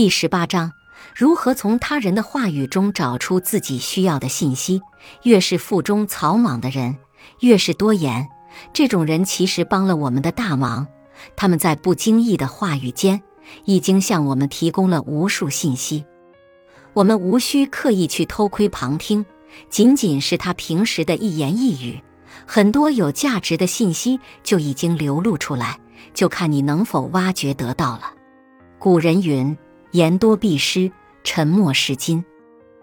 第十八章：如何从他人的话语中找出自己需要的信息？越是腹中草莽的人，越是多言。这种人其实帮了我们的大忙。他们在不经意的话语间，已经向我们提供了无数信息。我们无需刻意去偷窥旁听，仅仅是他平时的一言一语，很多有价值的信息就已经流露出来，就看你能否挖掘得到了。古人云：“言多必失，沉默是金。”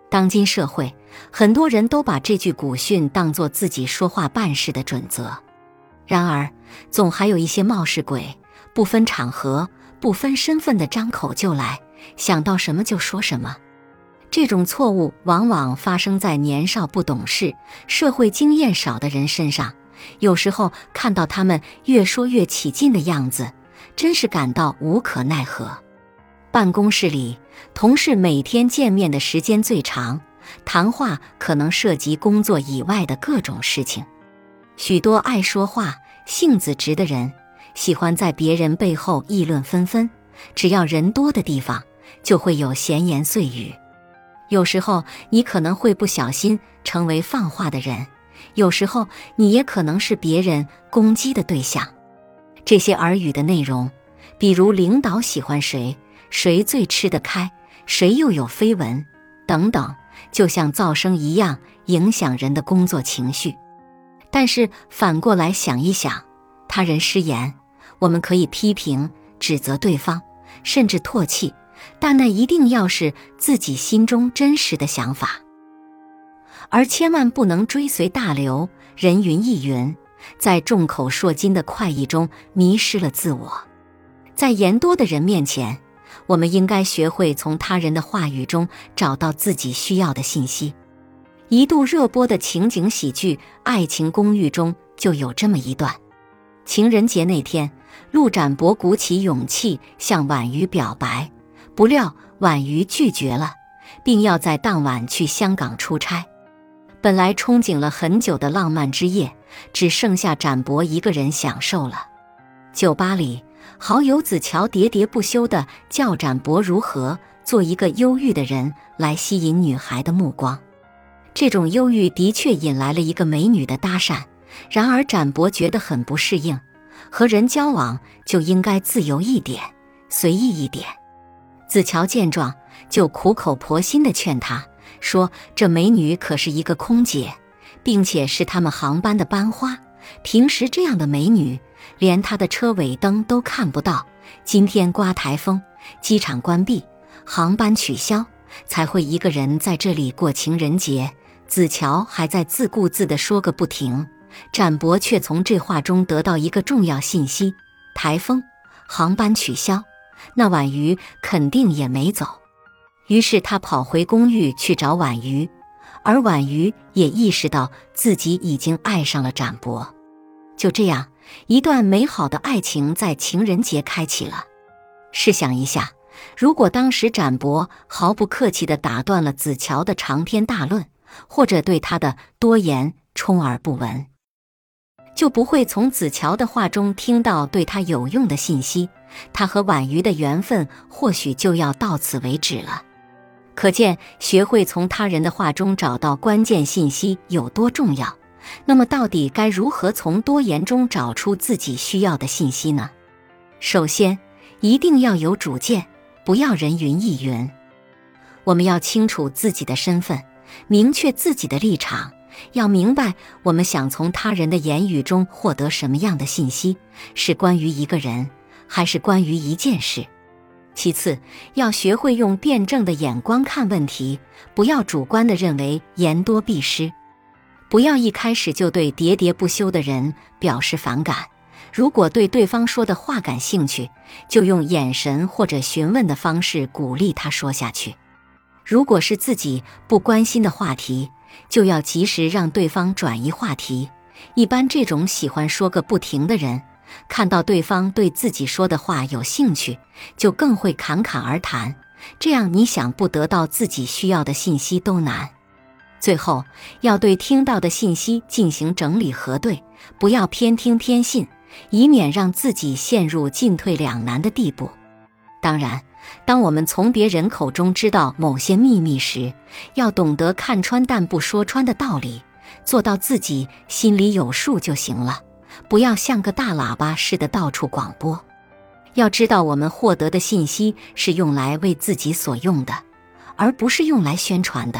当今社会，很多人都把这句古训当作自己说话办事的准则。然而，总还有一些冒失鬼，不分场合、不分身份的张口就来，想到什么就说什么。这种错误往往发生在年少不懂事、社会经验少的人身上。有时候看到他们越说越起劲的样子，真是感到无可奈何。办公室里，同事每天见面的时间最长，谈话可能涉及工作以外的各种事情。许多爱说话、性子直的人，喜欢在别人背后议论纷纷。只要人多的地方，就会有闲言碎语。有时候你可能会不小心成为放话的人，有时候你也可能是别人攻击的对象。这些耳语的内容，比如领导喜欢谁，谁最吃得开，谁又有绯闻等等，就像噪声一样，影响人的工作情绪。但是反过来想一想，他人失言，我们可以批评、指责对方，甚至唾弃，但那一定要是自己心中真实的想法，而千万不能追随大流，人云亦云，在众口铄金的快意中迷失了自我。在言多的人面前，我们应该学会从他人的话语中找到自己需要的信息。一度热播的情景喜剧《爱情公寓》中就有这么一段：情人节那天，陆展博鼓起勇气向婉瑜表白，不料婉瑜拒绝了，并要在当晚去香港出差。本来憧憬了很久的浪漫之夜，只剩下展博一个人享受了。酒吧里，好友子乔喋喋不休地叫展博如何做一个忧郁的人来吸引女孩的目光。这种忧郁的确引来了一个美女的搭讪，然而展博觉得很不适应，和人交往就应该自由一点，随意一点。子乔见状，就苦口婆心地劝他说：“这美女可是一个空姐，并且是他们航班的班花。平时这样的美女，连她的车尾灯都看不到。今天刮台风，机场关闭，航班取消，才会一个人在这里过情人节。”子乔还在自顾自地说个不停，展博却从这话中得到一个重要信息：台风，航班取消，那婉瑜肯定也没走。于是他跑回公寓去找婉瑜，而婉瑜也意识到自己已经爱上了展博。就这样，一段美好的爱情在情人节开启了。试想一下，如果当时展博毫不客气地打断了子乔的长篇大论，或者对他的多言充耳不闻，就不会从子乔的话中听到对他有用的信息，他和婉瑜的缘分或许就要到此为止了。可见，学会从他人的话中找到关键信息有多重要。那么，到底该如何从多言中找出自己需要的信息呢？首先，一定要有主见，不要人云亦云。我们要清楚自己的身份。明确自己的立场，要明白我们想从他人的言语中获得什么样的信息，是关于一个人，还是关于一件事。其次，要学会用辩证的眼光看问题，不要主观的认为言多必失，不要一开始就对喋喋不休的人表示反感。如果对对方说的话感兴趣，就用眼神或者询问的方式鼓励他说下去。如果是自己不关心的话题，就要及时让对方转移话题。一般这种喜欢说个不停的人，看到对方对自己说的话有兴趣，就更会侃侃而谈。这样你想不得到自己需要的信息都难。最后要对听到的信息进行整理核对，不要偏听偏信，以免让自己陷入进退两难的地步。当然。当我们从别人口中知道某些秘密时，要懂得看穿但不说穿的道理，做到自己心里有数就行了，不要像个大喇叭似的到处广播。要知道，我们获得的信息是用来为自己所用的，而不是用来宣传的。